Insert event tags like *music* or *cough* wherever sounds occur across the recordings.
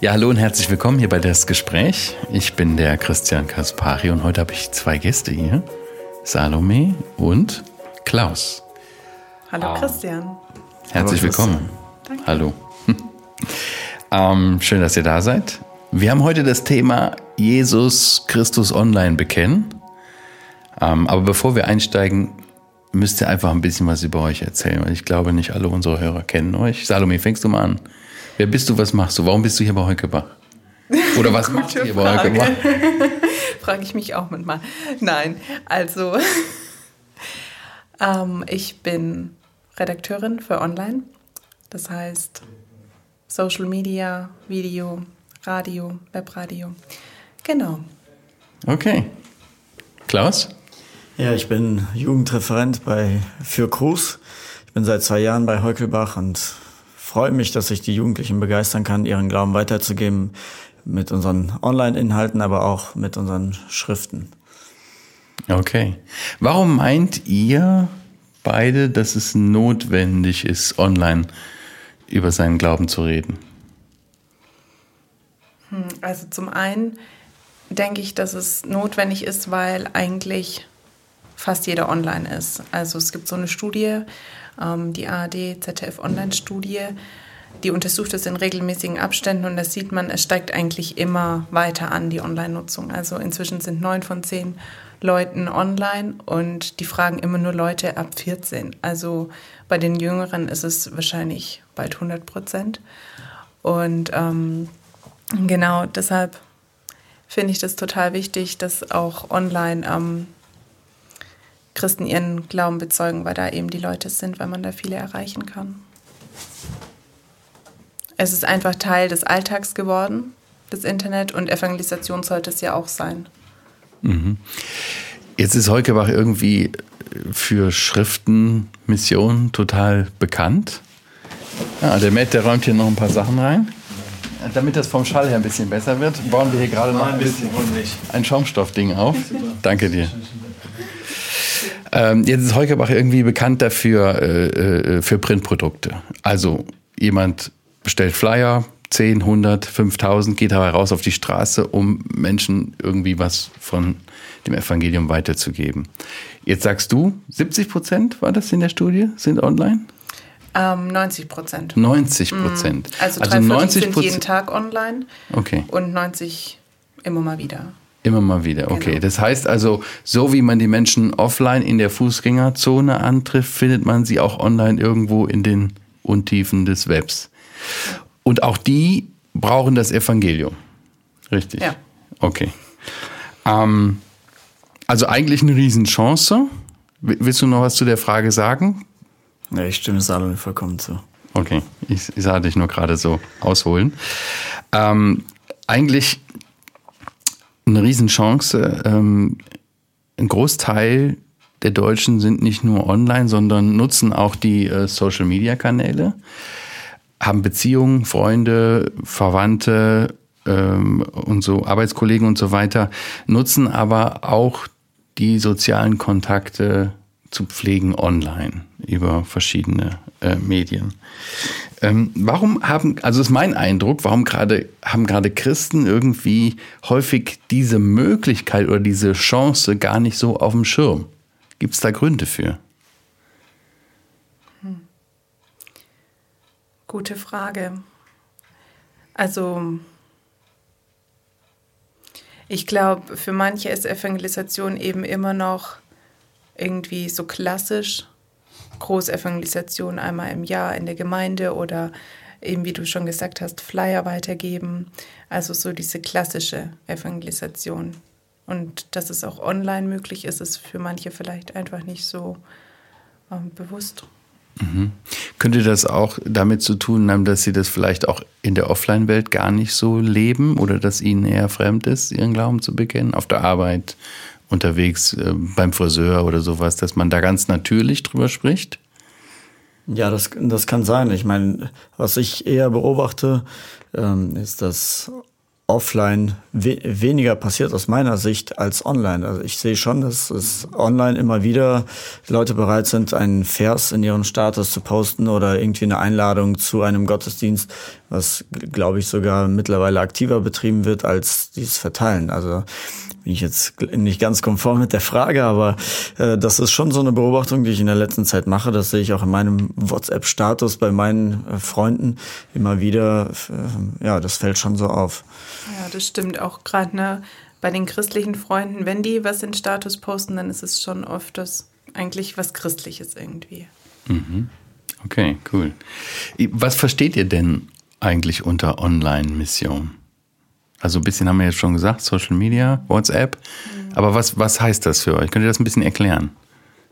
Ja, hallo und herzlich willkommen hier bei das Gespräch. Ich bin der Christian Kaspari und heute habe ich zwei Gäste hier. Salome und Klaus. Hallo Christian. Herzlich hallo, willkommen. Danke. Hallo. *laughs* ähm, schön, dass ihr da seid. Wir haben heute das Thema Jesus Christus online bekennen. Ähm, aber bevor wir einsteigen, müsst ihr einfach ein bisschen was über euch erzählen, weil ich glaube, nicht alle unsere Hörer kennen euch. Salome, fängst du mal an? Wer bist du, was machst du? Warum bist du hier bei Heukebach? Oder was *laughs* machst du hier bei Heukebach? Frage *laughs* ich mich auch manchmal. Nein, also *laughs* ähm, ich bin Redakteurin für Online. Das heißt Social Media, Video, Radio, Webradio. Genau. Okay. Klaus? Ja, ich bin Jugendreferent bei Für Cruz. Ich bin seit zwei Jahren bei Heukelbach und freue mich, dass ich die Jugendlichen begeistern kann, ihren Glauben weiterzugeben mit unseren Online-Inhalten, aber auch mit unseren Schriften. Okay. Warum meint ihr beide, dass es notwendig ist, online über seinen Glauben zu reden? Hm, also zum einen denke ich, dass es notwendig ist, weil eigentlich fast jeder online ist. Also es gibt so eine Studie, ähm, die ARD ZDF Online-Studie, die untersucht es in regelmäßigen Abständen und da sieht man, es steigt eigentlich immer weiter an, die Online-Nutzung. Also inzwischen sind neun von zehn Leuten online und die fragen immer nur Leute ab 14. Also bei den Jüngeren ist es wahrscheinlich bald 100 Prozent. Und ähm, genau deshalb finde ich das total wichtig, dass auch online ähm, Christen ihren Glauben bezeugen, weil da eben die Leute sind, weil man da viele erreichen kann. Es ist einfach Teil des Alltags geworden, das Internet, und Evangelisation sollte es ja auch sein. Mhm. Jetzt ist Heukebach irgendwie für Schriften, Missionen total bekannt. Ja, der Matt, der räumt hier noch ein paar Sachen rein. Damit das vom Schall her ein bisschen besser wird, bauen wir hier gerade noch ein bisschen ein Schaumstoffding auf. Danke dir. Ähm, jetzt ist Heukebach irgendwie bekannt dafür äh, äh, für Printprodukte. Also jemand bestellt Flyer, 10, 100, 5000, geht dabei raus auf die Straße, um Menschen irgendwie was von dem Evangelium weiterzugeben. Jetzt sagst du, 70 Prozent war das in der Studie, sind online? Ähm, 90 Prozent. 90 Prozent. Mm. Also, also 90 sind jeden Tag online. Okay. Und 90 immer mal wieder. Immer mal wieder, okay. Genau. Das heißt also, so wie man die Menschen offline in der Fußgängerzone antrifft, findet man sie auch online irgendwo in den Untiefen des Webs. Und auch die brauchen das Evangelium. Richtig? Ja. Okay. Ähm, also eigentlich eine Riesenchance. Willst du noch was zu der Frage sagen? Ja, ich stimme Salome vollkommen zu. Okay, ich, ich sah dich nur gerade so ausholen. Ähm, eigentlich eine Riesenchance. Ähm, ein Großteil der Deutschen sind nicht nur online, sondern nutzen auch die äh, Social-Media-Kanäle, haben Beziehungen, Freunde, Verwandte ähm, und so, Arbeitskollegen und so weiter, nutzen aber auch die sozialen Kontakte zu pflegen online über verschiedene äh, Medien. Ähm, warum haben, also ist mein Eindruck, warum gerade haben gerade Christen irgendwie häufig diese Möglichkeit oder diese Chance gar nicht so auf dem Schirm? Gibt es da Gründe für? Hm. Gute Frage. Also ich glaube, für manche ist Evangelisation eben immer noch irgendwie so klassisch Großevangelisation einmal im Jahr in der Gemeinde oder eben, wie du schon gesagt hast, Flyer weitergeben. Also so diese klassische Evangelisation. Und dass es auch online möglich ist, ist für manche vielleicht einfach nicht so ähm, bewusst. Mhm. Könnte das auch damit zu tun haben, dass Sie das vielleicht auch in der Offline-Welt gar nicht so leben oder dass Ihnen eher fremd ist, Ihren Glauben zu bekennen, auf der Arbeit, unterwegs, äh, beim Friseur oder sowas, dass man da ganz natürlich drüber spricht? Ja, das, das kann sein. Ich meine, was ich eher beobachte, ähm, ist, dass offline we weniger passiert aus meiner Sicht als online. Also ich sehe schon, dass es online immer wieder Leute bereit sind, einen Vers in ihren Status zu posten oder irgendwie eine Einladung zu einem Gottesdienst, was glaube ich sogar mittlerweile aktiver betrieben wird als dieses Verteilen. Also bin ich jetzt nicht ganz konform mit der Frage, aber äh, das ist schon so eine Beobachtung, die ich in der letzten Zeit mache. Das sehe ich auch in meinem WhatsApp-Status bei meinen äh, Freunden immer wieder. Äh, ja, das fällt schon so auf. Ja, das stimmt auch gerade ne, bei den christlichen Freunden. Wenn die was in Status posten, dann ist es schon oft das eigentlich was Christliches irgendwie. Mhm. Okay, cool. Was versteht ihr denn eigentlich unter Online-Mission? Also ein bisschen haben wir jetzt schon gesagt, Social Media, WhatsApp. Mhm. Aber was, was heißt das für euch? Könnt ihr das ein bisschen erklären?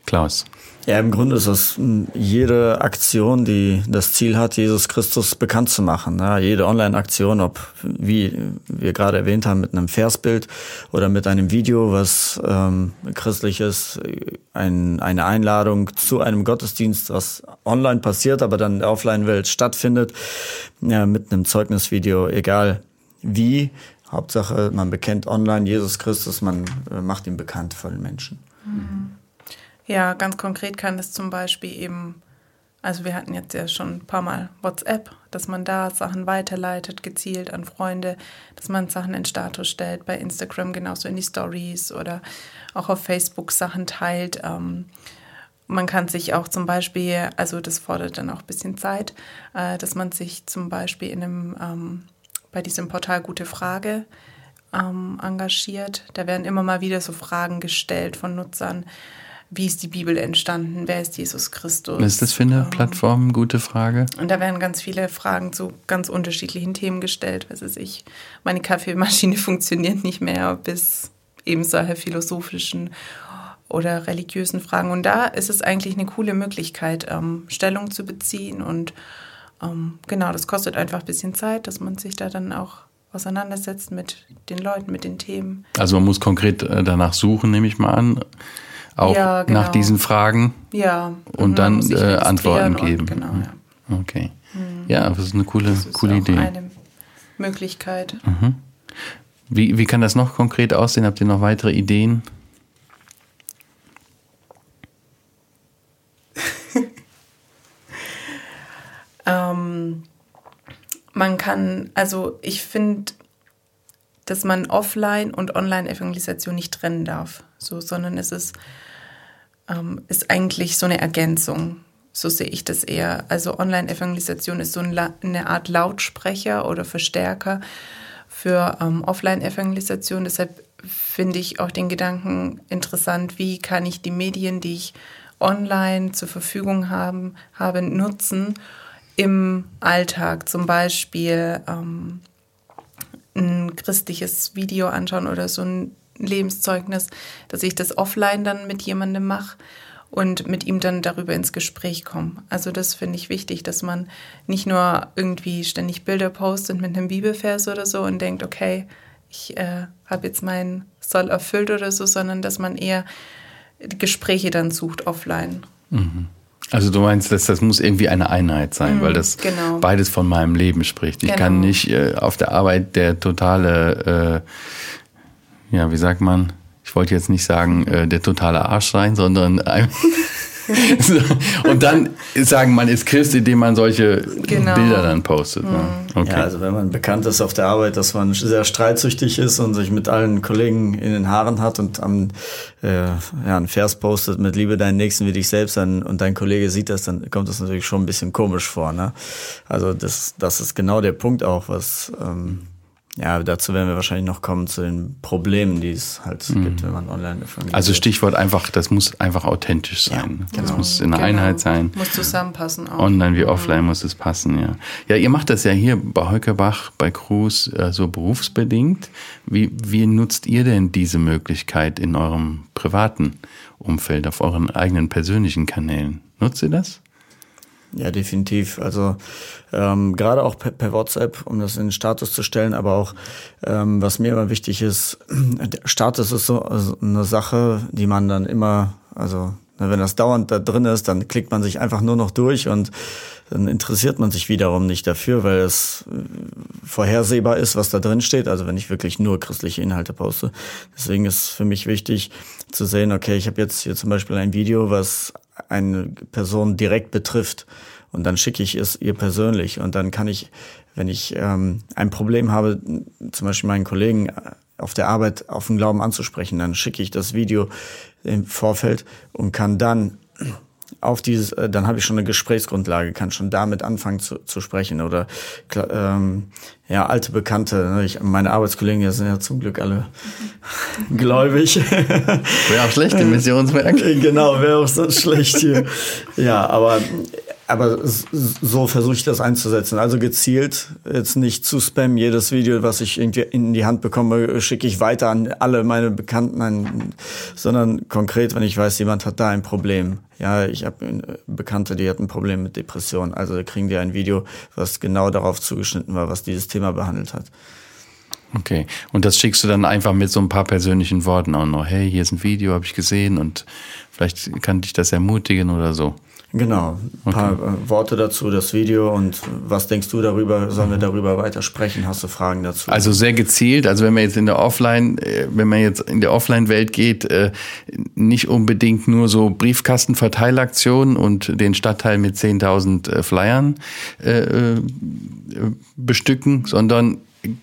Klaus. Ja, im Grunde ist das jede Aktion, die das Ziel hat, Jesus Christus bekannt zu machen. Ja, jede Online-Aktion, ob, wie wir gerade erwähnt haben, mit einem Versbild oder mit einem Video, was ähm, christlich ist, ein, eine Einladung zu einem Gottesdienst, was online passiert, aber dann in der Offline-Welt stattfindet, ja, mit einem Zeugnisvideo, egal wie. Hauptsache, man bekennt online Jesus Christus, man äh, macht ihn bekannt vor den Menschen. Mhm. Ja, ganz konkret kann es zum Beispiel eben, also wir hatten jetzt ja schon ein paar Mal WhatsApp, dass man da Sachen weiterleitet, gezielt an Freunde, dass man Sachen in Status stellt, bei Instagram genauso in die Stories oder auch auf Facebook Sachen teilt. Ähm, man kann sich auch zum Beispiel, also das fordert dann auch ein bisschen Zeit, äh, dass man sich zum Beispiel in einem ähm, bei diesem Portal Gute Frage ähm, engagiert. Da werden immer mal wieder so Fragen gestellt von Nutzern. Wie ist die Bibel entstanden? Wer ist Jesus Christus? Was ist das für eine ähm, Plattform? Gute Frage. Und da werden ganz viele Fragen zu ganz unterschiedlichen Themen gestellt. Was weiß ich, meine Kaffeemaschine *laughs* funktioniert nicht mehr, bis eben solche philosophischen oder religiösen Fragen. Und da ist es eigentlich eine coole Möglichkeit, ähm, Stellung zu beziehen und ähm, genau, das kostet einfach ein bisschen Zeit, dass man sich da dann auch auseinandersetzt mit den Leuten, mit den Themen. Also man muss konkret äh, danach suchen, nehme ich mal an. Auch ja, genau. nach diesen Fragen. Ja. Und dann äh, Antworten geben. Genau, ja. Okay. Mhm. Ja, das ist eine coole, das ist coole Idee. Eine Möglichkeit. Mhm. Wie, wie kann das noch konkret aussehen? Habt ihr noch weitere Ideen? *laughs* Ähm, man kann, also ich finde, dass man Offline- und Online-Evangelisation nicht trennen darf, so, sondern es ist, ähm, ist eigentlich so eine Ergänzung. So sehe ich das eher. Also Online-Evangelisation ist so eine Art Lautsprecher oder Verstärker für ähm, Offline-Evangelisation. Deshalb finde ich auch den Gedanken interessant, wie kann ich die Medien, die ich online zur Verfügung haben, habe, nutzen, im Alltag zum Beispiel ähm, ein christliches Video anschauen oder so ein Lebenszeugnis, dass ich das offline dann mit jemandem mache und mit ihm dann darüber ins Gespräch komme. Also das finde ich wichtig, dass man nicht nur irgendwie ständig Bilder postet mit einem Bibelvers oder so und denkt, okay, ich äh, habe jetzt meinen Soll erfüllt oder so, sondern dass man eher Gespräche dann sucht offline. Mhm. Also du meinst, dass das muss irgendwie eine Einheit sein, mhm, weil das genau. beides von meinem Leben spricht. Ich genau. kann nicht äh, auf der Arbeit der totale, äh, ja, wie sagt man? Ich wollte jetzt nicht sagen, äh, der totale Arsch sein, sondern *laughs* und dann sagen, man ist Christ, indem man solche genau. Bilder dann postet. Ne? Mhm. Okay. Ja, also wenn man bekannt ist auf der Arbeit, dass man sehr streitsüchtig ist und sich mit allen Kollegen in den Haaren hat und am, äh, ja, einen Vers postet mit Liebe deinen Nächsten wie dich selbst dann, und dein Kollege sieht das, dann kommt das natürlich schon ein bisschen komisch vor. Ne? Also das, das ist genau der Punkt auch, was... Ähm, ja, dazu werden wir wahrscheinlich noch kommen zu den Problemen, die es halt mhm. gibt, wenn man online evangelisiert. Also Stichwort einfach, das muss einfach authentisch sein. Ja, genau. Das muss in der genau. Einheit sein. Muss zusammenpassen auch. Online wie mhm. offline muss es passen, ja. Ja, ihr macht das ja hier bei Heukerbach, bei Cruz äh, so berufsbedingt. Wie, wie nutzt ihr denn diese Möglichkeit in eurem privaten Umfeld, auf euren eigenen persönlichen Kanälen? Nutzt ihr das? Ja, definitiv. Also ähm, gerade auch per, per, WhatsApp, um das in den Status zu stellen, aber auch ähm, was mir immer wichtig ist, *clears throat* Status ist so also eine Sache, die man dann immer, also Wenn das dauernd da drin ist, dann klickt man sich einfach nur noch durch und dann interessiert man sich wiederum nicht dafür, weil es äh, vorhersehbar ist, was da drin steht. Also wenn ich wirklich nur christliche Inhalte poste. Deswegen ist für mich wichtig zu sehen, okay, ich habe jetzt hier zum Beispiel ein Video, was eine Person direkt betrifft. Und dann schicke ich es ihr persönlich. Und dann kann ich, wenn ich ähm, ein Problem habe, zum Beispiel meinen Kollegen auf der Arbeit auf den Glauben anzusprechen, dann schicke ich das Video im Vorfeld und kann dann auf dieses, äh, dann habe ich schon eine Gesprächsgrundlage, kann schon damit anfangen zu, zu sprechen oder ähm, ja alte Bekannte. Ne? Ich, meine Arbeitskollegen die sind ja zum Glück alle *laughs* gläubig. Wäre auch schlecht im *laughs* Missionswerk. genau, wäre auch so schlecht hier. Ja, aber aber so versuche ich das einzusetzen. Also gezielt, jetzt nicht zu spammen. Jedes Video, was ich irgendwie in die Hand bekomme, schicke ich weiter an alle meine Bekannten, sondern konkret, wenn ich weiß, jemand hat da ein Problem. Ja, ich habe Bekannte, die hat ein Problem mit Depressionen. Also kriegen die ein Video, was genau darauf zugeschnitten war, was dieses Thema behandelt hat. Okay, und das schickst du dann einfach mit so ein paar persönlichen Worten auch noch. Hey, hier ist ein Video, habe ich gesehen und vielleicht kann dich das ermutigen oder so. Genau, ein paar okay. Äh, Worte dazu, das Video und was denkst du darüber? Sollen wir darüber weiter sprechen? Hast du Fragen dazu? Also sehr gezielt. Also wenn man jetzt in der Offline, äh, wenn man jetzt in der Offline-Welt geht, äh, nicht unbedingt nur so Briefkastenverteilaktionen und den Stadtteil mit 10.000 Flyern bestücken, sondern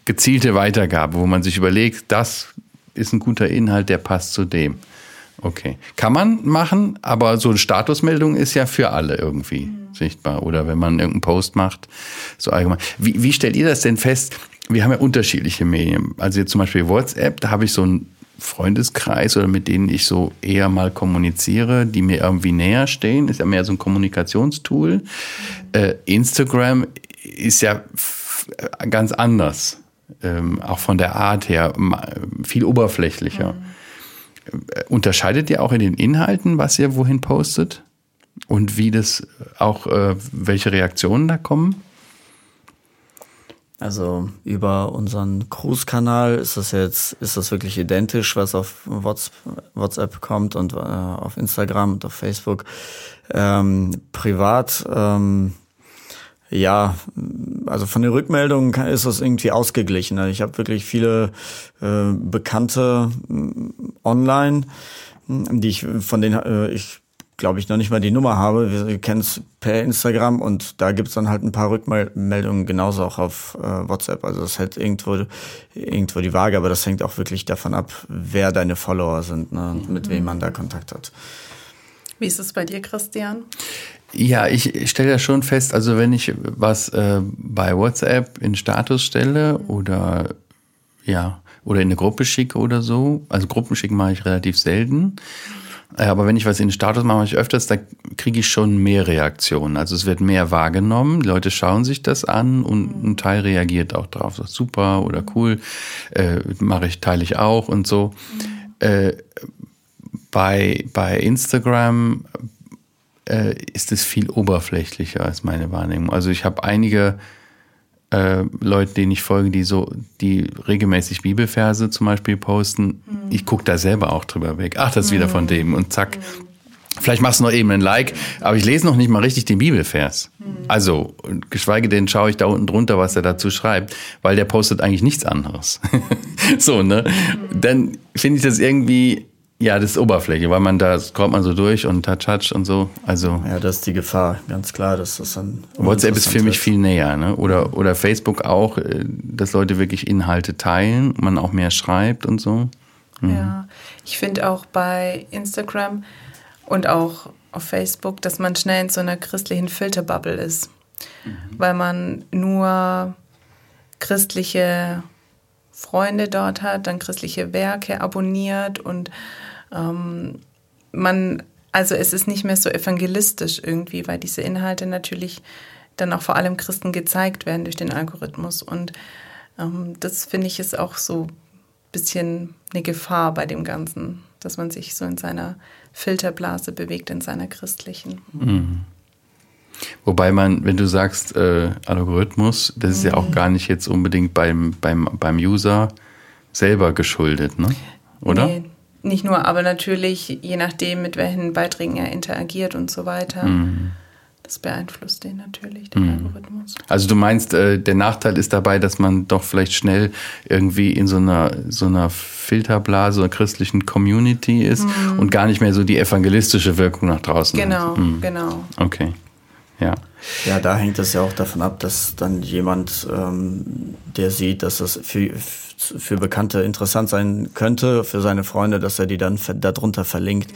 gezielte Weitergabe, wo man sich überlegt, das ist ein guter Inhalt, der passt zu dem. Okay. Kann man machen, aber so eine Statusmeldung ist ja für alle irgendwie mhm. sichtbar. Oder wenn man irgendeinen Post macht, so allgemein. Wie, wie stellt ihr das denn fest? Wir haben ja unterschiedliche Medien. Also jetzt zum Beispiel WhatsApp, da habe ich so einen Freundeskreis oder mit denen ich so eher mal kommuniziere, die mir irgendwie näher stehen, ist ja mehr so ein Kommunikationstool. Mhm. Äh, Instagram ist ja ganz anders, ähm, auch von der Art her, viel oberflächlicher. Mhm. Unterscheidet ihr auch in den Inhalten, was ihr wohin postet? Und wie das auch, äh, welche Reaktionen da kommen? Also über unseren Cruise-Kanal ist das jetzt, ist das wirklich identisch, was auf WhatsApp kommt und äh, auf Instagram und auf Facebook. Ähm, privat ähm, ja, also von den Rückmeldungen ist das irgendwie ausgeglichen. Also ich habe wirklich viele äh, Bekannte äh, online, die ich von denen äh, ich glaube ich noch nicht mal die Nummer habe. Wir kennen es per Instagram und da gibt's dann halt ein paar Rückmeldungen genauso auch auf äh, WhatsApp. Also das hält irgendwo irgendwo die Waage, aber das hängt auch wirklich davon ab, wer deine Follower sind ne, und mit wem man da Kontakt hat. Wie ist es bei dir, Christian? Ja, ich stelle ja schon fest, also wenn ich was äh, bei WhatsApp in Status stelle oder ja, oder in eine Gruppe schicke oder so, also Gruppen schicken mache ich relativ selten. Äh, aber wenn ich was in den Status mache, mache ich öfters, da kriege ich schon mehr Reaktionen. Also es wird mehr wahrgenommen, die Leute schauen sich das an und ein Teil reagiert auch drauf. So, super oder cool, äh, mache ich, teile ich auch und so. Äh, bei, bei Instagram äh, ist es viel oberflächlicher als meine Wahrnehmung. Also ich habe einige äh, Leute, denen ich folge, die so, die regelmäßig Bibelverse zum Beispiel posten. Mhm. Ich gucke da selber auch drüber weg. Ach, das ist mhm. wieder von dem und zack. Mhm. Vielleicht machst du noch eben ein Like, aber ich lese noch nicht mal richtig den Bibelvers. Mhm. Also, geschweige denn schaue ich da unten drunter, was er dazu schreibt, weil der postet eigentlich nichts anderes. *laughs* so, ne? Mhm. Dann finde ich das irgendwie ja, das ist Oberfläche, weil man da kommt man so durch und touch, touch und so. Also ja, das ist die Gefahr, ganz klar. Das ist dann WhatsApp ist für mich viel näher, ne? Oder oder Facebook auch, äh, dass Leute wirklich Inhalte teilen, man auch mehr schreibt und so. Mhm. Ja, ich finde auch bei Instagram und auch auf Facebook, dass man schnell in so einer christlichen Filterbubble ist, mhm. weil man nur christliche Freunde dort hat, dann christliche Werke abonniert und ähm, man, also es ist nicht mehr so evangelistisch irgendwie, weil diese Inhalte natürlich dann auch vor allem Christen gezeigt werden durch den Algorithmus. Und ähm, das finde ich ist auch so ein bisschen eine Gefahr bei dem Ganzen, dass man sich so in seiner Filterblase bewegt, in seiner christlichen. Mhm. Wobei man, wenn du sagst äh, Algorithmus, das ist mhm. ja auch mhm. gar nicht jetzt unbedingt beim, beim, beim User selber geschuldet, ne? oder? Nee, nicht nur, aber natürlich, je nachdem, mit welchen Beiträgen er interagiert und so weiter. Mhm. Das beeinflusst den natürlich, den mhm. Algorithmus. Also du meinst, äh, der Nachteil ist dabei, dass man doch vielleicht schnell irgendwie in so einer, so einer Filterblase oder christlichen Community ist mhm. und gar nicht mehr so die evangelistische Wirkung nach draußen genau, hat. Genau, mhm. genau. Okay, ja. Ja, da hängt es ja auch davon ab, dass dann jemand, ähm, der sieht, dass das für, für Bekannte interessant sein könnte, für seine Freunde, dass er die dann darunter verlinkt.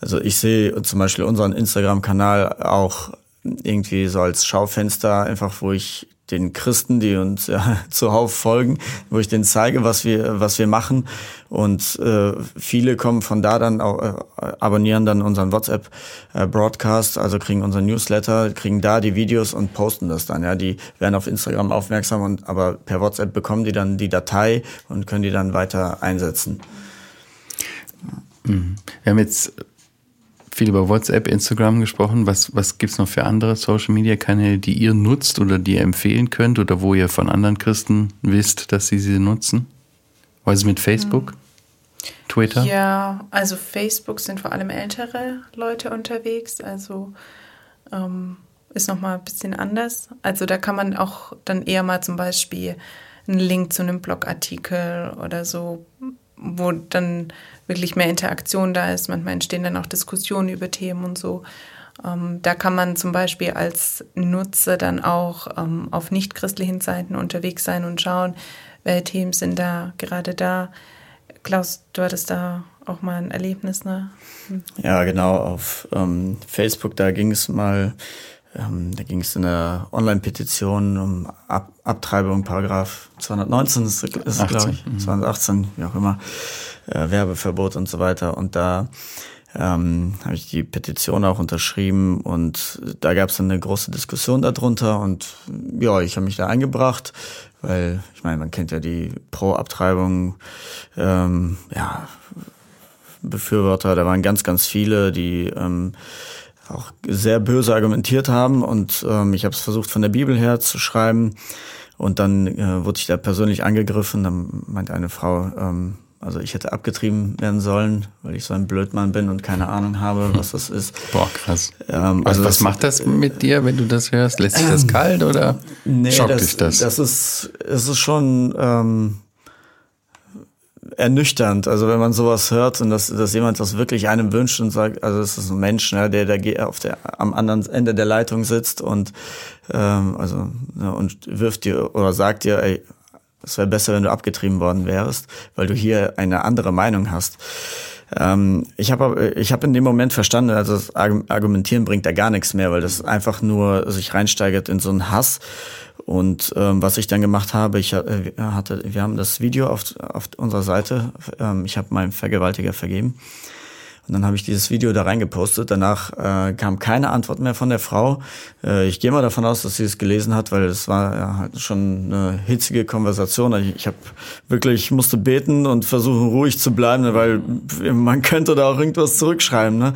Also ich sehe zum Beispiel unseren Instagram-Kanal auch irgendwie so als Schaufenster, einfach wo ich den Christen, die uns ja, *laughs* zuhauf folgen, wo ich denen zeige, was wir, was wir machen. Und äh, viele kommen von da dann auch, äh, abonnieren dann unseren WhatsApp-Broadcast, äh, also kriegen unseren Newsletter, kriegen da die Videos und posten das dann. Ja, die werden auf Instagram aufmerksam und aber per WhatsApp bekommen die dann die Datei und können die dann weiter einsetzen. Mhm. Wir haben jetzt viel über WhatsApp, Instagram gesprochen. Was, was gibt es noch für andere Social-Media-Kanäle, die ihr nutzt oder die ihr empfehlen könnt oder wo ihr von anderen Christen wisst, dass sie sie nutzen? Was ist mit Facebook? Hm. Twitter? Ja, also Facebook sind vor allem ältere Leute unterwegs. Also ähm, ist nochmal ein bisschen anders. Also da kann man auch dann eher mal zum Beispiel einen Link zu einem Blogartikel oder so, wo dann wirklich mehr Interaktion da ist. Manchmal entstehen dann auch Diskussionen über Themen und so. Ähm, da kann man zum Beispiel als Nutzer dann auch ähm, auf nichtchristlichen Seiten unterwegs sein und schauen, welche Themen sind da gerade da. Klaus, du hattest da auch mal ein Erlebnis, ne? Ja, genau. Auf ähm, Facebook, da ging es mal, ähm, da ging es in der Online-Petition um Ab Abtreibung, Paragraph 219 ist, ist glaube ich, 218, mhm. wie auch immer äh, Werbeverbot und so weiter. Und da ähm, habe ich die Petition auch unterschrieben und da gab es eine große Diskussion darunter und ja, ich habe mich da eingebracht, weil ich meine, man kennt ja die Pro-Abtreibung, ähm, ja, Befürworter, da waren ganz, ganz viele, die ähm, auch sehr böse argumentiert haben und ähm, ich habe es versucht von der Bibel her zu schreiben und dann äh, wurde ich da persönlich angegriffen, dann meinte eine Frau, ähm, also ich hätte abgetrieben werden sollen, weil ich so ein Blödmann bin und keine Ahnung habe, was das ist. Boah, krass. Ähm, also was das, macht das mit dir, wenn du das hörst? Lässt sich das *clears throat* kalt oder nee, schockt das, dich das? Das ist, es ist schon ähm, ernüchternd. Also wenn man sowas hört und dass, dass jemand das wirklich einem wünscht und sagt, also es ist ein Mensch, ne, der, der auf der, am anderen Ende der Leitung sitzt und ähm, also ja, und wirft dir oder sagt dir, ey, es wäre besser, wenn du abgetrieben worden wärst, weil du hier eine andere Meinung hast. Ähm, ich habe ich hab in dem Moment verstanden, also das Argumentieren bringt da gar nichts mehr, weil das einfach nur sich reinsteigert in so einen Hass. Und ähm, was ich dann gemacht habe, ich äh, hatte, wir haben das Video auf, auf unserer Seite, ähm, ich habe meinem Vergewaltiger vergeben. Und dann habe ich dieses Video da reingepostet. Danach äh, kam keine Antwort mehr von der Frau. Äh, ich gehe mal davon aus, dass sie es gelesen hat, weil es war ja, halt schon eine hitzige Konversation. Ich, ich habe wirklich musste beten und versuchen ruhig zu bleiben, weil man könnte da auch irgendwas zurückschreiben. Ne?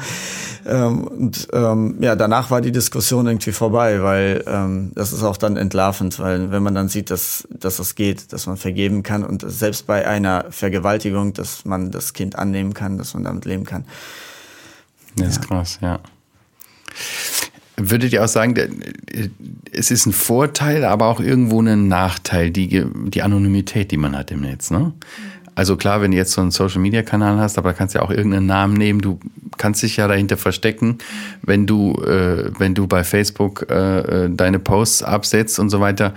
Ähm, und ähm, ja, danach war die Diskussion irgendwie vorbei, weil ähm, das ist auch dann entlarvend, weil wenn man dann sieht, dass, dass das geht, dass man vergeben kann und selbst bei einer Vergewaltigung, dass man das Kind annehmen kann, dass man damit leben kann. Das ist krass, ja. Würdet ihr auch sagen, es ist ein Vorteil, aber auch irgendwo ein Nachteil, die, die Anonymität, die man hat im Netz, ne? Also klar, wenn du jetzt so einen Social-Media-Kanal hast, aber kannst ja auch irgendeinen Namen nehmen. Du kannst dich ja dahinter verstecken, wenn du, äh, wenn du bei Facebook äh, äh deine Posts absetzt und so weiter.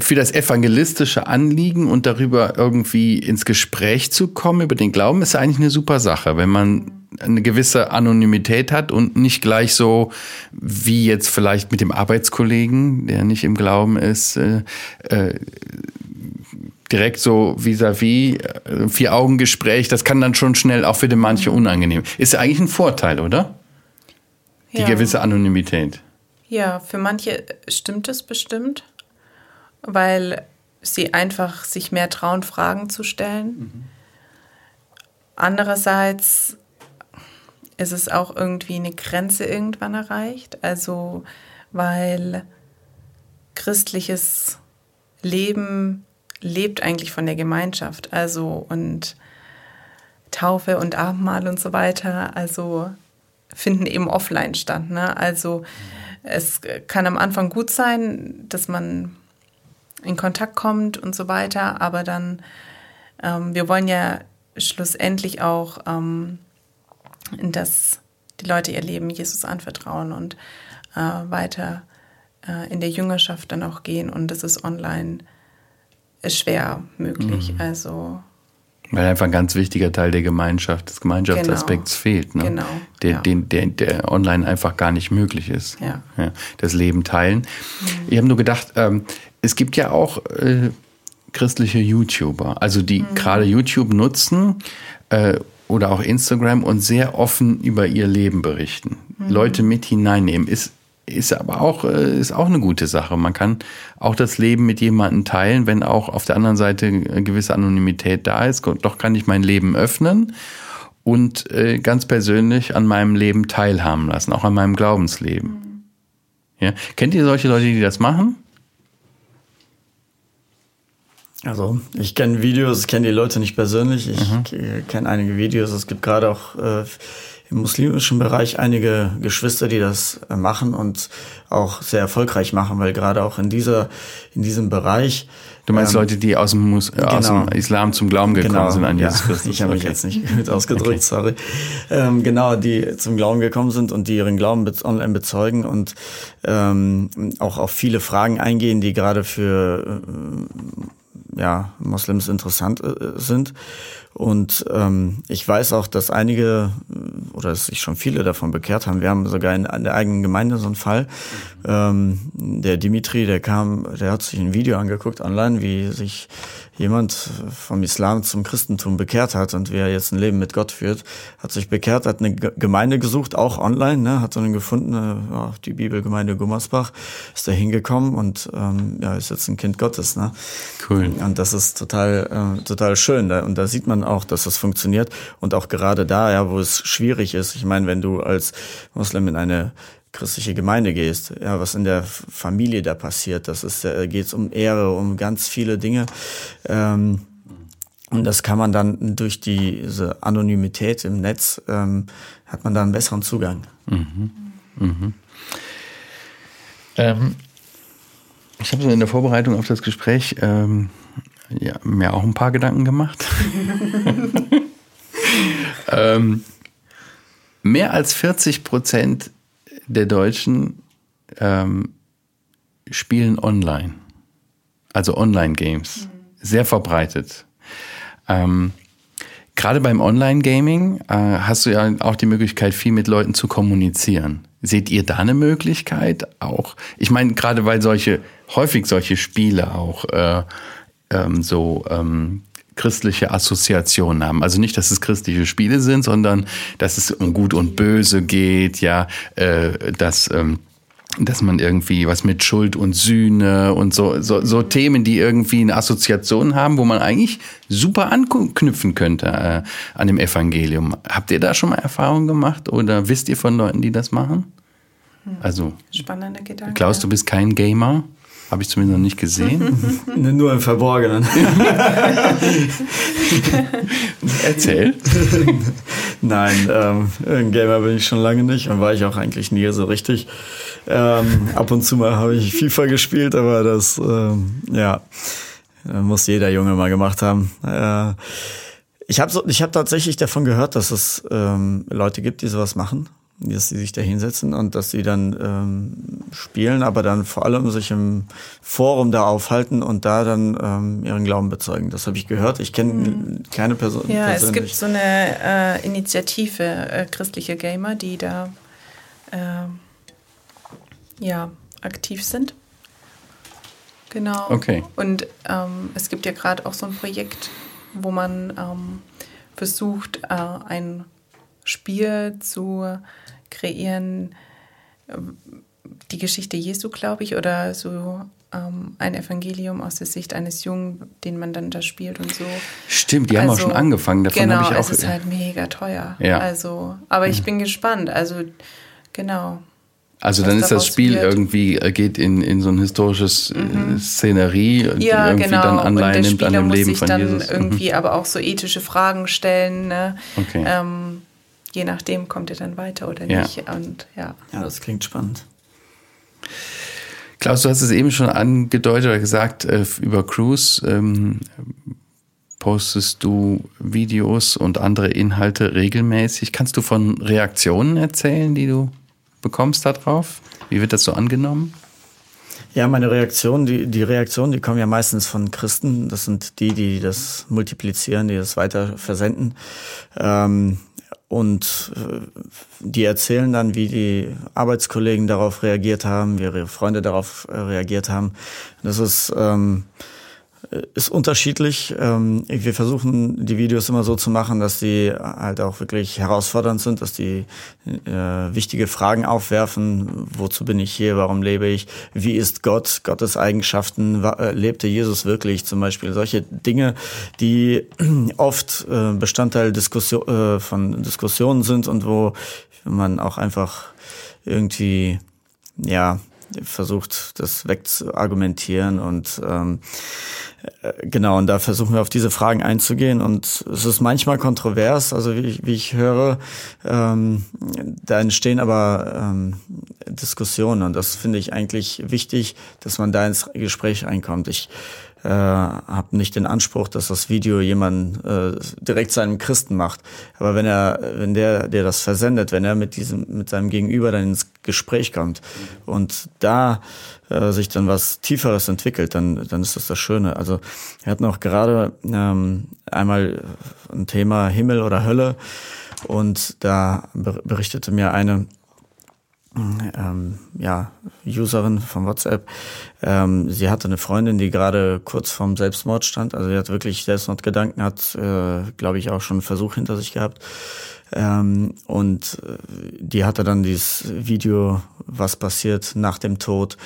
Für das evangelistische Anliegen und darüber irgendwie ins Gespräch zu kommen über den Glauben ist eigentlich eine super Sache, wenn man eine gewisse Anonymität hat und nicht gleich so wie jetzt vielleicht mit dem Arbeitskollegen, der nicht im Glauben ist, äh, äh, direkt so vis-à-vis, -vis, äh, Vier-Augen-Gespräch, das kann dann schon schnell auch für den manche mhm. unangenehm. Ist eigentlich ein Vorteil, oder? Die ja. gewisse Anonymität. Ja, für manche stimmt es bestimmt, weil sie einfach sich mehr trauen, Fragen zu stellen. Mhm. Andererseits ist es auch irgendwie eine Grenze irgendwann erreicht. Also, weil christliches Leben lebt eigentlich von der Gemeinschaft. Also, und Taufe und Abendmahl und so weiter, also finden eben offline statt. Ne? Also es kann am Anfang gut sein, dass man in Kontakt kommt und so weiter, aber dann, ähm, wir wollen ja schlussendlich auch, ähm, dass die Leute ihr Leben Jesus anvertrauen und äh, weiter äh, in der Jüngerschaft dann auch gehen und das ist online schwer möglich. Mhm. Also weil einfach ein ganz wichtiger Teil der Gemeinschaft, des Gemeinschaftsaspekts genau. fehlt, ne? genau. der, ja. den, der, der online einfach gar nicht möglich ist. Ja. ja das Leben teilen. Mhm. Ich habe nur gedacht, ähm, es gibt ja auch äh, christliche YouTuber, also die mhm. gerade YouTube nutzen äh, oder auch Instagram und sehr offen über ihr Leben berichten, mhm. Leute mit hineinnehmen. Ist ist aber auch, äh, ist auch eine gute Sache. Man kann auch das Leben mit jemandem teilen, wenn auch auf der anderen Seite eine gewisse Anonymität da ist. Doch kann ich mein Leben öffnen und äh, ganz persönlich an meinem Leben teilhaben lassen, auch an meinem Glaubensleben. Ja. Kennt ihr solche Leute, die das machen? Also ich kenne Videos, ich kenne die Leute nicht persönlich, ich mhm. kenne einige Videos. Es gibt gerade auch äh, im muslimischen Bereich einige Geschwister, die das äh, machen und auch sehr erfolgreich machen, weil gerade auch in dieser, in diesem Bereich. Du meinst ähm, Leute, die aus dem, Mus genau, aus dem Islam zum Glauben gekommen genau, sind an Jesus ja, Christus? Ich habe okay. mich jetzt nicht gut ausgedrückt, okay. sorry. Ähm, genau, die zum Glauben gekommen sind und die ihren Glauben online bezeugen und ähm, auch auf viele Fragen eingehen, die gerade für äh, ja, Moslems interessant äh, sind. Und ähm, ich weiß auch, dass einige oder dass sich schon viele davon bekehrt haben. Wir haben sogar in, in der eigenen Gemeinde so einen Fall. Mhm. Ähm, der Dimitri, der kam, der hat sich ein Video angeguckt online, wie sich jemand vom Islam zum Christentum bekehrt hat und wie er jetzt ein Leben mit Gott führt, hat sich bekehrt, hat eine Gemeinde gesucht, auch online, ne, hat dann gefunden, ja, die Bibelgemeinde Gummersbach, ist da hingekommen und ähm, ja, ist jetzt ein Kind Gottes. Ne? Cool. Und das ist total, äh, total schön. Da, und da sieht man auch, dass das funktioniert. Und auch gerade da, ja, wo es schwierig ist, ich meine, wenn du als Muslim in eine christliche Gemeinde gehst, ja, was in der Familie da passiert, das ist, da geht es um Ehre, um ganz viele Dinge. Ähm, und das kann man dann durch diese Anonymität im Netz, ähm, hat man da einen besseren Zugang. Mhm. Mhm. Ähm, ich habe so in der Vorbereitung auf das Gespräch ähm, ja, mir auch ein paar Gedanken gemacht. *laughs* *laughs* ähm, mehr als 40 Prozent der Deutschen ähm, spielen online. Also Online-Games. Mhm. Sehr verbreitet. Ähm, Gerade beim Online-Gaming äh, hast du ja auch die Möglichkeit, viel mit Leuten zu kommunizieren. Seht ihr da eine Möglichkeit auch? Ich meine, gerade weil solche, häufig solche Spiele auch äh, ähm, so ähm, christliche Assoziationen haben. Also nicht, dass es christliche Spiele sind, sondern dass es um Gut und Böse geht, ja, äh, dass ähm, dass man irgendwie was mit Schuld und Sühne und so, so, so Themen, die irgendwie eine Assoziation haben, wo man eigentlich super anknüpfen könnte äh, an dem Evangelium. Habt ihr da schon mal Erfahrungen gemacht oder wisst ihr von Leuten, die das machen? Hm. Also, Spannende Gedanken. Klaus, du bist kein Gamer. Habe ich zumindest noch nicht gesehen. *laughs* Nur im Verborgenen. *laughs* Erzähl. *laughs* Nein, ähm, ein Gamer bin ich schon lange nicht und war ich auch eigentlich nie so richtig. Ähm, ab und zu mal habe ich FIFA gespielt, aber das, ähm, ja, muss jeder Junge mal gemacht haben. Äh, ich habe so, ich hab tatsächlich davon gehört, dass es ähm, Leute gibt, die sowas machen dass sie sich da hinsetzen und dass sie dann ähm, spielen, aber dann vor allem sich im Forum da aufhalten und da dann ähm, ihren Glauben bezeugen. Das habe ich gehört. Ich kenne mhm. keine Person. Ja, persönlich. es gibt so eine äh, Initiative äh, christliche Gamer, die da äh, ja aktiv sind. Genau. Okay. Und ähm, es gibt ja gerade auch so ein Projekt, wo man ähm, versucht, äh, ein Spiel zu kreieren, die Geschichte Jesu, glaube ich, oder so ähm, ein Evangelium aus der Sicht eines Jungen, den man dann da spielt und so. Stimmt, die also, haben auch schon also, angefangen. Davon genau, ich auch es ist halt mega teuer. Ja. Also, aber ich mhm. bin gespannt. Also, genau. Also dann ist das Spiel wird. irgendwie, äh, geht in, in so ein historisches äh, mhm. Szenerie, die ja, irgendwie genau. dann Anleihen nimmt an dem Leben von Jesus. dann irgendwie mhm. aber auch so ethische Fragen stellen. Ne? Okay. Ähm, je nachdem kommt er dann weiter oder ja. nicht. Und, ja. ja, das klingt spannend. Klaus, du hast es eben schon angedeutet oder gesagt, äh, über Cruise ähm, postest du Videos und andere Inhalte regelmäßig. Kannst du von Reaktionen erzählen, die du bekommst darauf? Wie wird das so angenommen? Ja, meine Reaktion, die, die Reaktionen, die kommen ja meistens von Christen. Das sind die, die das multiplizieren, die das weiter versenden. Ähm, und äh, die erzählen dann, wie die Arbeitskollegen darauf reagiert haben, wie ihre Freunde darauf äh, reagiert haben. Das ist ähm, ist unterschiedlich. Ähm, wir versuchen die Videos immer so zu machen, dass die halt auch wirklich herausfordernd sind, dass die äh, wichtige Fragen aufwerfen. Wozu bin ich hier? Warum lebe ich? Wie ist Gott? Gottes Eigenschaften? Äh, lebte Jesus wirklich? Zum Beispiel solche Dinge, die *clears throat* oft äh, Bestandteil Diskussion, von Diskussionen sind und wo man auch einfach irgendwie ja versucht, das wegzuargumentieren und ähm, äh, genau, und da versuchen wir auf diese Fragen einzugehen und es ist manchmal kontrovers, also wie ich, wie ich höre, ähm, da entstehen aber ähm, Diskussionen und das finde ich eigentlich wichtig, dass man da ins Gespräch reinkommt. Ich äh, habe nicht den Anspruch, dass das Video jemand äh, direkt seinem Christen macht. Aber wenn er, wenn der, der das versendet, wenn er mit diesem, mit seinem Gegenüber dann ins Gespräch kommt und da äh, sich dann was Tieferes entwickelt, dann, dann ist das das Schöne. Also wir hatten auch gerade ähm, einmal ein Thema Himmel oder Hölle und da berichtete mir eine ähm, ja, Userin von WhatsApp. Ähm, sie hatte eine Freundin, die gerade kurz vorm Selbstmord stand. Also sie hat wirklich Selbstmordgedanken, hat, äh, glaube ich, auch schon einen Versuch hinter sich gehabt. Ähm, und äh, die hatte dann dieses Video, was passiert nach dem Tod.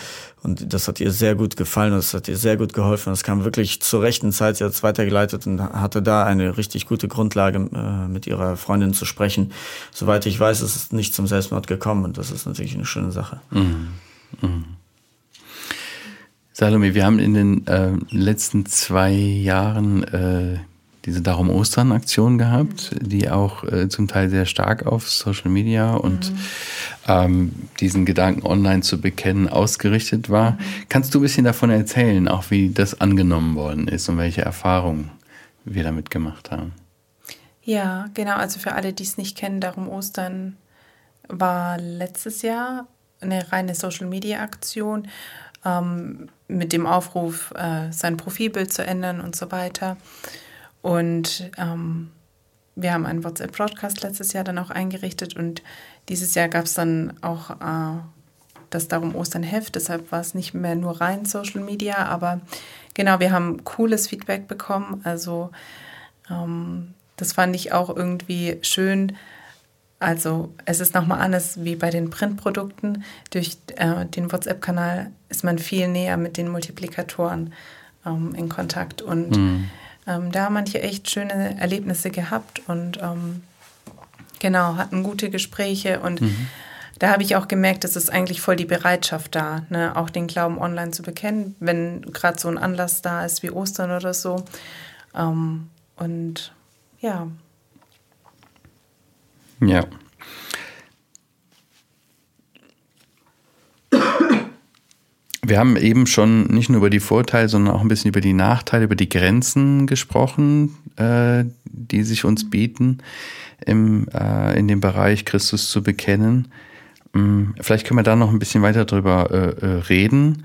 Und das hat ihr sehr gut gefallen das hat ihr sehr gut geholfen. Es kam wirklich zur rechten Zeit. Sie hat es weitergeleitet und hatte da eine richtig gute Grundlage, äh, mit ihrer Freundin zu sprechen. Soweit ich weiß, ist es nicht zum Selbstmord gekommen und das ist natürlich eine schöne Sache. Mhm. Mhm. Salome, wir haben in den äh, letzten zwei Jahren äh, diese Darum Ostern Aktion gehabt, die auch äh, zum Teil sehr stark auf Social Media und mhm. ähm, diesen Gedanken online zu bekennen ausgerichtet war. Kannst du ein bisschen davon erzählen, auch wie das angenommen worden ist und welche Erfahrungen wir damit gemacht haben? Ja, genau. Also für alle, die es nicht kennen, Darum Ostern war letztes Jahr eine reine Social Media Aktion ähm, mit dem Aufruf, äh, sein Profilbild zu ändern und so weiter. Und ähm, wir haben einen WhatsApp-Broadcast letztes Jahr dann auch eingerichtet und dieses Jahr gab es dann auch äh, das Darum Ostern Heft, deshalb war es nicht mehr nur rein Social Media, aber genau, wir haben cooles Feedback bekommen. Also ähm, das fand ich auch irgendwie schön. Also es ist nochmal anders wie bei den Printprodukten. Durch äh, den WhatsApp-Kanal ist man viel näher mit den Multiplikatoren ähm, in Kontakt und mhm ähm, da haben manche echt schöne Erlebnisse gehabt und ähm, genau, hatten gute Gespräche und mhm. da habe ich auch gemerkt, es ist eigentlich voll die Bereitschaft da, ne, auch den Glauben online zu bekennen, wenn gerade so ein Anlass da ist wie Ostern oder so. Ähm, und ja. Ja. Wir haben eben schon nicht nur über die Vorteile, sondern auch ein bisschen über die Nachteile, über die Grenzen gesprochen, äh, die sich uns bieten, im, äh, in dem Bereich Christus zu bekennen. Ähm, vielleicht können wir da noch ein bisschen weiter drüber äh, äh, reden,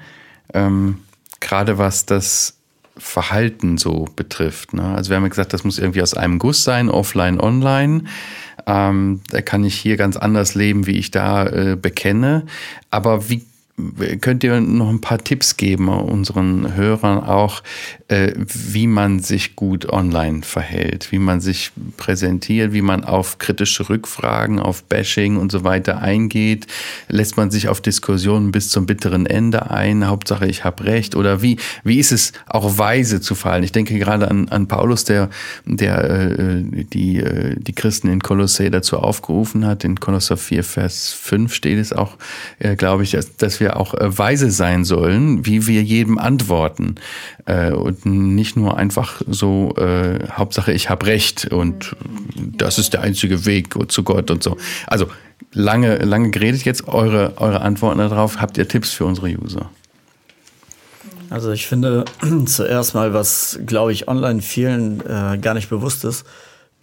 ähm, gerade was das Verhalten so betrifft. Ne? Also wir haben ja gesagt, das muss irgendwie aus einem Guss sein, offline, online. Ähm, da kann ich hier ganz anders leben, wie ich da äh, bekenne. Aber wie könnt ihr noch ein paar Tipps geben unseren Hörern auch, äh, wie man sich gut online verhält, wie man sich präsentiert, wie man auf kritische Rückfragen, auf Bashing und so weiter eingeht? Lässt man sich auf Diskussionen bis zum bitteren Ende ein? Hauptsache, ich habe recht? Oder wie, wie ist es auch weise zu fallen? Ich denke gerade an, an Paulus, der, der äh, die, äh, die Christen in Kolossä dazu aufgerufen hat. In Kolosser 4, Vers 5 steht es auch, glaube ich, dass, dass wir auch äh, weise sein sollen, wie wir jedem antworten. Äh, und nicht nur einfach so, äh, Hauptsache ich habe recht und das ist der einzige Weg zu Gott und so. Also lange, lange geredet jetzt, eure, eure Antworten darauf. Habt ihr Tipps für unsere User? Also ich finde *clears throat* zuerst mal, was glaube ich online vielen äh, gar nicht bewusst ist,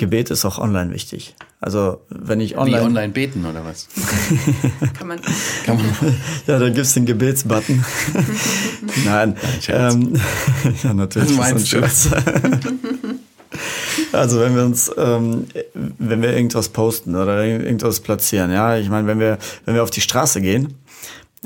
Gebet ist auch online wichtig. Also wenn ich online... Wie online beten oder was? *laughs* Kann man. Kann man *laughs* ja, da gibt's den Gebetsbutton. *laughs* Nein. Ähm, ja, natürlich. Meinst ist Also wenn wir uns, ähm, wenn wir irgendwas posten oder irgendwas platzieren, ja, ich meine, wenn wir, wenn wir auf die Straße gehen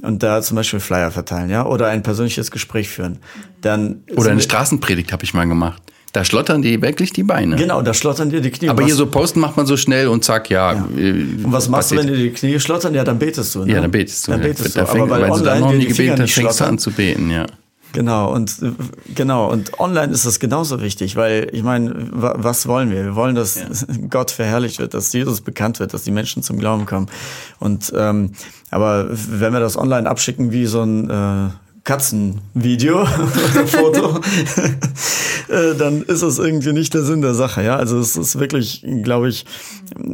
und da zum Beispiel Flyer verteilen, ja, oder ein persönliches Gespräch führen, dann oder eine Straßenpredigt habe ich mal gemacht. Da schlottern die wirklich die Beine. Genau, da schlottern dir die Knie. Aber hier so posten macht man so schnell und zack, ja. ja. Äh, und was machst passiert. du, wenn dir die Knie schlottern? Ja, dann betest du. Ne? Ja, dann betest du. Dann betest ja. du. Aber weil, weil du dann noch nie gebetet hast, fängst du an zu beten, ja. Genau und genau und online ist das genauso wichtig, weil ich meine, was wollen wir? Wir wollen, dass ja. *laughs* Gott verherrlicht wird, dass Jesus bekannt wird, dass die Menschen zum Glauben kommen. Und ähm, aber wenn wir das online abschicken wie so ein äh, Katzenvideo oder *laughs* Foto, äh, dann ist das irgendwie nicht der Sinn der Sache. Ja, also es ist wirklich, glaube ich,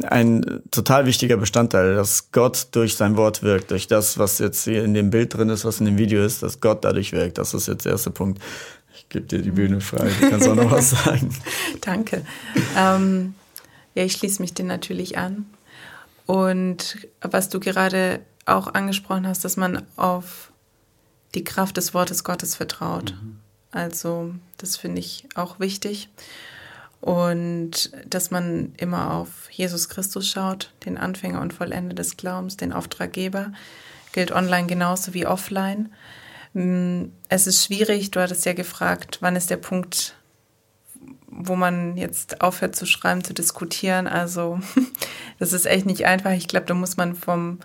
ein total wichtiger Bestandteil, dass Gott durch sein Wort wirkt, durch das, was jetzt hier in dem Bild drin ist, was in dem Video ist, dass Gott dadurch wirkt. Das ist jetzt der erste Punkt. Ich gebe dir die Bühne frei. Du kannst auch noch was *laughs* sagen. Danke. Ähm, ja, ich schließe mich dir natürlich an. Und was du gerade auch angesprochen hast, dass man auf die Kraft des Wortes Gottes vertraut. Mhm. Also das finde ich auch wichtig. Und dass man immer auf Jesus Christus schaut, den Anfänger und Vollender des Glaubens, den Auftraggeber, gilt online genauso wie offline. Mm, es ist schwierig, du hattest ja gefragt, wann ist der Punkt, wo man jetzt aufhört zu schreiben, zu diskutieren. Also *laughs* das ist echt nicht einfach. Ich glaube, da muss man vom,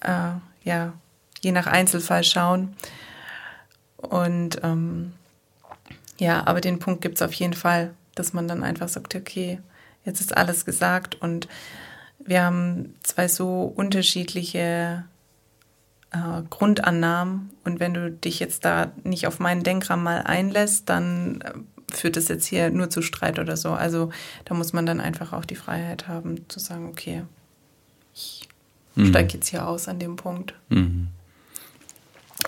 äh, ja, je nach Einzelfall schauen. Und ähm, ja, aber den Punkt gibt es auf jeden Fall, dass man dann einfach sagt, okay, jetzt ist alles gesagt und wir haben zwei so unterschiedliche äh, Grundannahmen und wenn du dich jetzt da nicht auf meinen Denkrahmen mal einlässt, dann äh, führt es jetzt hier nur zu Streit oder so. Also da muss man dann einfach auch die Freiheit haben zu sagen, okay, ich mhm. steige jetzt hier aus an dem Punkt. Mhm.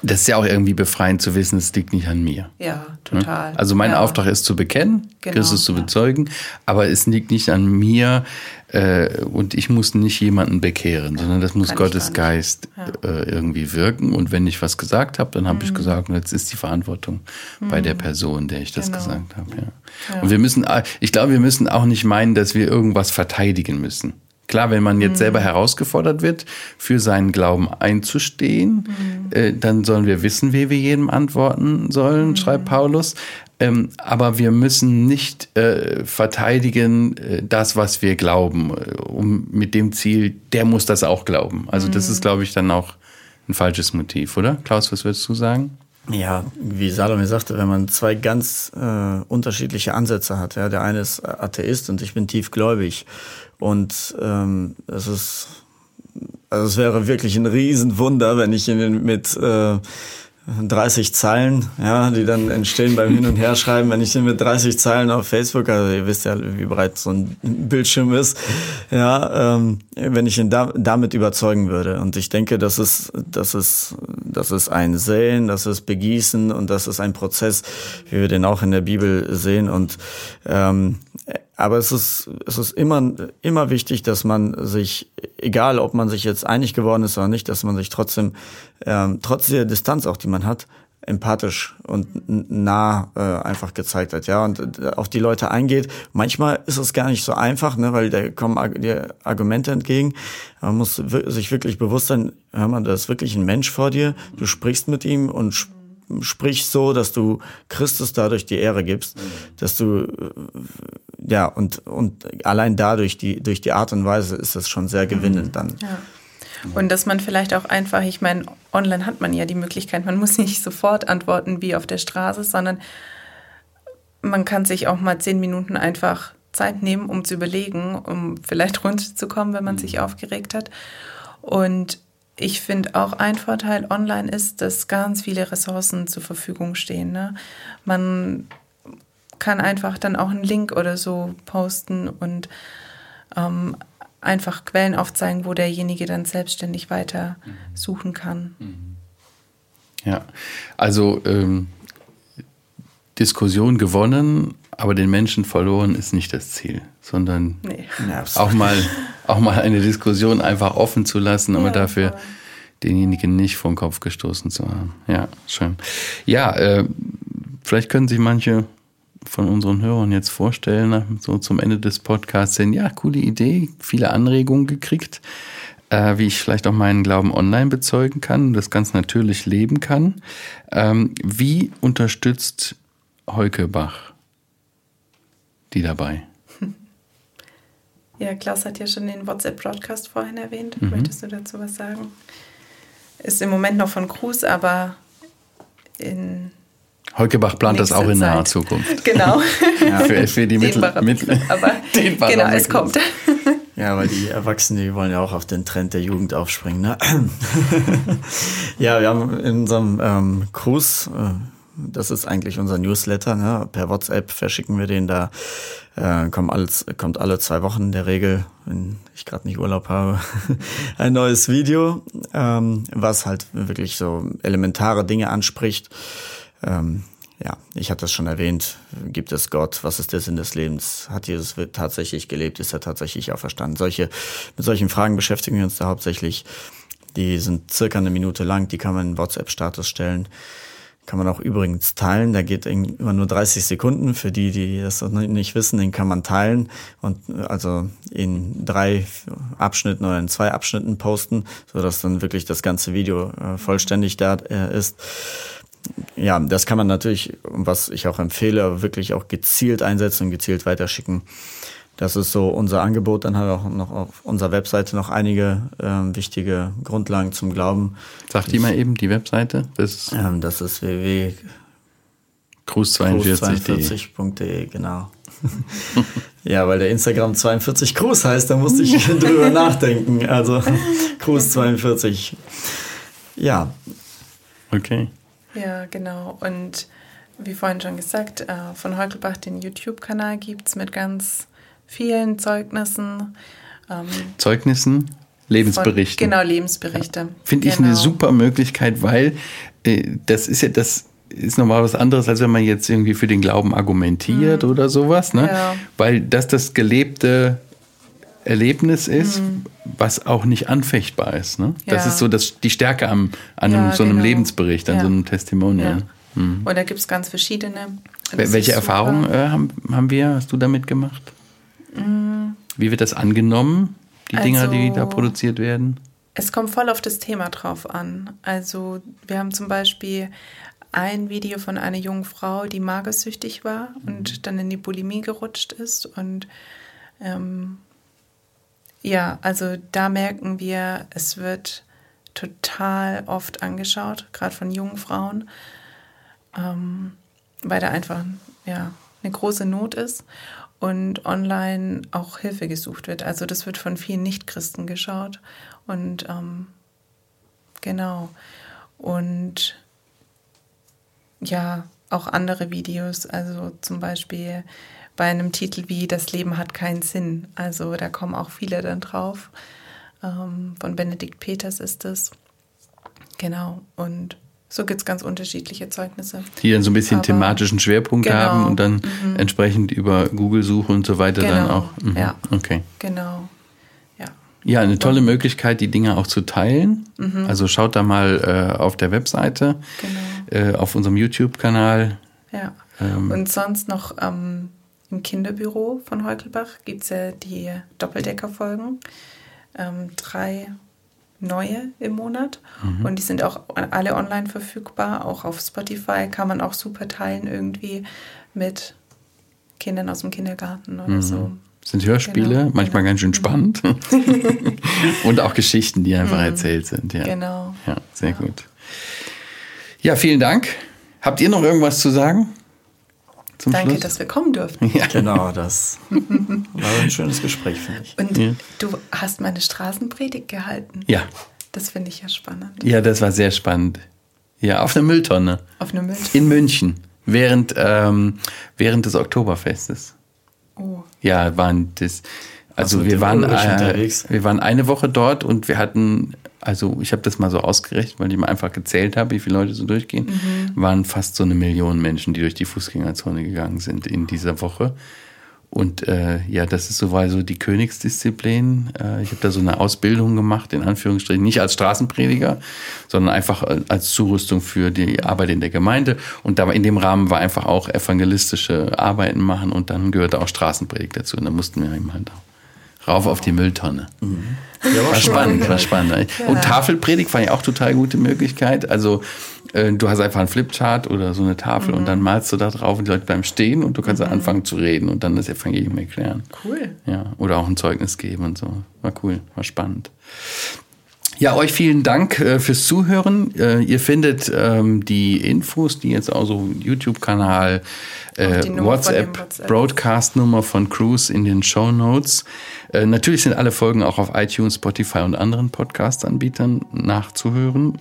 Das ist ja auch irgendwie befreiend zu wissen, es liegt nicht an mir. Ja, total. Also mein ja. Auftrag ist zu bekennen, genau, Christus zu bezeugen, aber es liegt nicht an mir äh, und ich muss nicht jemanden bekehren, sondern das muss Kann Gottes Geist ja. äh, irgendwie wirken. Und wenn ich was gesagt habe, dann habe mhm. ich gesagt, und jetzt ist die Verantwortung mhm. bei der mhm. Person, der ich das genau. gesagt habe. Und wir müssen, ich glaube, wir müssen auch nicht meinen, dass wir irgendwas verteidigen müssen. Klar, wenn man jetzt mhm. selber herausgefordert wird, für seinen Glauben einzustehen, mhm. äh, dann sollen wir wissen, wie wir jedem antworten sollen, mhm. schreibt Paulus. Ähm, aber wir müssen nicht äh, verteidigen äh, das, was wir glauben, äh, um mit dem Ziel, der muss das auch glauben. Also das ist, mhm. glaube ich, dann auch ein falsches Motiv, oder? Klaus, was würdest du sagen? Ja, wie Salome sagte, wenn man zwei ganz äh, unterschiedliche Ansätze hat. Ja, der eine ist Atheist und ich bin tiefgläubig. Und ähm, es ist, also es wäre wirklich ein Riesenwunder, wenn ich ihn mit äh, 30 Zeilen, ja, die dann entstehen beim Hin- und Herschreiben. Wenn ich den mit 30 Zeilen auf Facebook, also ihr wisst ja, wie breit so ein Bildschirm ist, ja, ähm, wenn ich ihn da, damit überzeugen würde. Und ich denke, das ist, das ist, das ist ein Säen, das ist Begießen und das ist ein Prozess, wie wir den auch in der Bibel sehen. Und ähm, aber es ist, es ist immer, immer wichtig, dass man sich, egal ob man sich jetzt einig geworden ist oder nicht, dass man sich trotzdem, ähm, trotz der Distanz auch, die man hat, empathisch und nah äh, einfach gezeigt hat, ja, und äh, auf die Leute eingeht. Manchmal ist es gar nicht so einfach, ne, weil da kommen dir Argumente entgegen. Man muss sich wirklich bewusst sein, hör mal, da ist wirklich ein Mensch vor dir, du sprichst mit ihm und sp sprichst so, dass du Christus dadurch die Ehre gibst, dass du äh, ja und und allein dadurch die durch die Art und Weise ist das schon sehr gewinnend dann. Ja. Und dass man vielleicht auch einfach, ich meine, online hat man ja die Möglichkeit, man muss *laughs* nicht sofort antworten wie auf der Straße, sondern man kann sich auch mal zehn Minuten einfach Zeit nehmen, um zu überlegen, um vielleicht *laughs* runterzukommen, wenn man mhm. sich aufgeregt hat. Und ich finde auch ein Vorteil online ist, dass ganz viele Ressourcen zur Verfügung stehen. Ne? Man kann einfach dann auch einen Link oder so posten und ähm, einfach Quellen aufzeigen, wo derjenige dann selbstständig weiter mhm. suchen kann. Mhm. Ja, also ähm, Diskussion gewonnen, aber den Menschen verloren ist nicht das Ziel, sondern nee. *laughs* auch, mal, auch mal eine Diskussion einfach offen zu lassen, aber ja, dafür aber denjenigen nicht vor den Kopf gestoßen zu haben. Ja, schön. Ja, äh, vielleicht können sich manche von unseren Hörern jetzt vorstellen, so zum Ende des Podcasts, sind ja, coole Idee, viele Anregungen gekriegt, äh, wie ich vielleicht auch meinen Glauben online bezeugen kann und das ganz natürlich leben kann. Ähm, wie unterstützt Heukebach die dabei? Ja, Klaus hat ja schon den WhatsApp-Broadcast vorhin erwähnt. Mhm. Möchtest du dazu was sagen? Ist im Moment noch von Cruz, aber in Heukebach plant das auch in naher Zukunft. *laughs* Genau. ja. für, für, die Mittel, Mittel aber *laughs* genau, es kommt. Ja, weil die Erwachsenen, die wollen ja auch auf den Trend der Jugend aufspringen. Ne? *clears throat* ja, wir haben in unserem ähm, Kurs, äh, das ist eigentlich unser Newsletter, ne? per WhatsApp verschicken wir den da. Äh, kommt, alles, kommt alle zwei Wochen in der Regel, wenn ich gerade nicht Urlaub habe, *laughs* ein neues Video, ähm, was halt wirklich so elementare Dinge anspricht ähm, ja, ich hatte es schon erwähnt, gibt es Gott, was ist der Sinn des Lebens? Hat Jesus tatsächlich gelebt? Ist er tatsächlich auferstanden? Solche, mit solchen Fragen beschäftigen wir uns da hauptsächlich. Die sind circa eine Minute lang, die kann man in WhatsApp-Status stellen. Kann man auch übrigens teilen, da geht immer nur 30 Sekunden. Für die, die das nicht wissen, den kann man teilen und also in drei Abschnitten oder in zwei Abschnitten posten, so dass dann wirklich das ganze Video äh, vollständig da äh, ist ja, das kann man natürlich, was ich auch empfehle, wirklich auch gezielt einsetzen und gezielt weiterschicken. Das ist so unser Angebot. Dann haben wir auch noch auf unserer Webseite noch einige ähm, wichtige Grundlagen zum Glauben. Sagt die mal eben die Webseite. Das, ähm, das ist www. Cruise42.de, genau. *laughs* ja, weil der Instagram 42 Cruise heißt, da musste ich *laughs* drüber nachdenken. Also Cruise 42. Ja. Okay. Ja, genau. Und wie vorhin schon gesagt, äh, von Heukelbach den YouTube-Kanal gibt es mit ganz vielen Zeugnissen. Ähm, Zeugnissen? Lebensberichte. Von, genau, Lebensberichte. Ja. Finde ich genau. eine super Möglichkeit, weil äh, das ist ja das ist nochmal was anderes, als wenn man jetzt irgendwie für den Glauben argumentiert mhm. oder sowas, ne? Ja. Weil das das gelebte Erlebnis ist, mhm. was auch nicht anfechtbar ist. Ne? Das ja. ist so das, die Stärke am, an einem, so einem genau. Lebensbericht, an ja. so einem Testimonial. Ja. Mhm. Und da gibt es ganz verschiedene. Welche Erfahrungen äh, haben, haben wir, hast du damit gemacht? Mhm. Wie wird das angenommen, die also, Dinger, die da produziert werden? Es kommt voll auf das Thema drauf an. Also wir haben zum Beispiel ein Video von einer jungen Frau, die magersüchtig war und mhm. dann in die Bulimie gerutscht ist und ähm, ja, also da merken wir, es wird total oft angeschaut, gerade von jungen Frauen, ähm, weil da einfach ja, eine große Not ist und online auch Hilfe gesucht wird. Also das wird von vielen Nichtchristen geschaut und ähm, genau. Und ja, auch andere Videos, also zum Beispiel bei einem Titel wie Das Leben hat keinen Sinn. Also da kommen auch viele dann drauf. Ähm, von Benedikt Peters ist es. Genau. Und so gibt es ganz unterschiedliche Zeugnisse. Die dann so ein bisschen Aber thematischen Schwerpunkt genau. haben und dann mhm. entsprechend über Google-Suche und so weiter genau. dann auch. Mhm. Ja. Okay. Genau. Ja. Ja, eine tolle Möglichkeit, die Dinge auch zu teilen. Mhm. Also schaut da mal äh, auf der Webseite. Genau äh, auf unserem YouTube-Kanal. Ja. Ähm, Und sonst noch ähm, im Kinderbüro von Heukelbach gibt es ja die Doppeldecker-Folgen. Ähm, drei neue im Monat. Mhm. Und die sind auch alle online verfügbar. Auch auf Spotify kann man auch super teilen irgendwie mit Kindern aus dem Kindergarten oder mhm. so. Sind Hörspiele, genau. manchmal ganz schön spannend. *laughs* Und auch Geschichten, die einfach mhm. erzählt sind. Ja. Genau. Ja, sehr ja. gut. Ja, vielen Dank. Habt ihr noch irgendwas zu sagen? Danke, Schluss? dass wir kommen durften. Ja. Genau, das war ein schönes Gespräch, finde ich. Und ja. du hast meine Straßenpredigt gehalten. Ja. Das finde ich ja spannend. Ja, das war sehr spannend. Ja, auf einer Mülltonne. Auf einer Mülltonne. In München, während, ähm, während des Oktoberfestes. Oh. Ja, waren das. Also wir waren, äh, wir waren eine Woche dort und wir hatten, also ich habe das mal so ausgerechnet, weil ich mal einfach gezählt habe, wie viele Leute so durchgehen, mhm. waren fast so eine Million Menschen, die durch die Fußgängerzone gegangen sind in dieser Woche. Und äh, ja, das ist sowieso die Königsdisziplin. Äh, ich habe da so eine Ausbildung gemacht, in Anführungsstrichen, nicht als Straßenprediger, sondern einfach als Zurüstung für die Arbeit in der Gemeinde. Und da in dem Rahmen war einfach auch evangelistische Arbeiten machen und dann gehörte auch Straßenpredigt dazu. Und da mussten wir eben halt rauf auf die Mülltonne. Mhm. Ja, war, war spannend, war spannend. Ja. Und Tafelpredigt war ja auch total gute Möglichkeit. Also äh, du hast einfach einen Flipchart oder so eine Tafel mhm. und dann malst du da drauf und die Leute bleiben stehen und du kannst mhm. anfangen zu reden und dann das Evangelium erklären. Cool. Ja, oder auch ein Zeugnis geben und so. War cool, war spannend. Ja, euch vielen Dank äh, fürs Zuhören. Äh, ihr findet ähm, die Infos, die jetzt auch so YouTube-Kanal, äh, WhatsApp, WhatsApp. Broadcast-Nummer von Cruise in den Show Notes. Natürlich sind alle Folgen auch auf iTunes, Spotify und anderen Podcast-Anbietern nachzuhören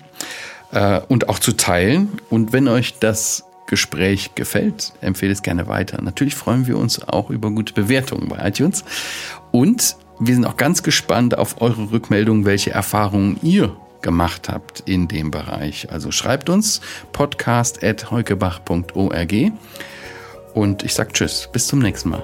und auch zu teilen. Und wenn euch das Gespräch gefällt, empfehle es gerne weiter. Natürlich freuen wir uns auch über gute Bewertungen bei iTunes. Und wir sind auch ganz gespannt auf eure Rückmeldungen, welche Erfahrungen ihr gemacht habt in dem Bereich. Also schreibt uns podcast.heukebach.org und ich sage Tschüss, bis zum nächsten Mal.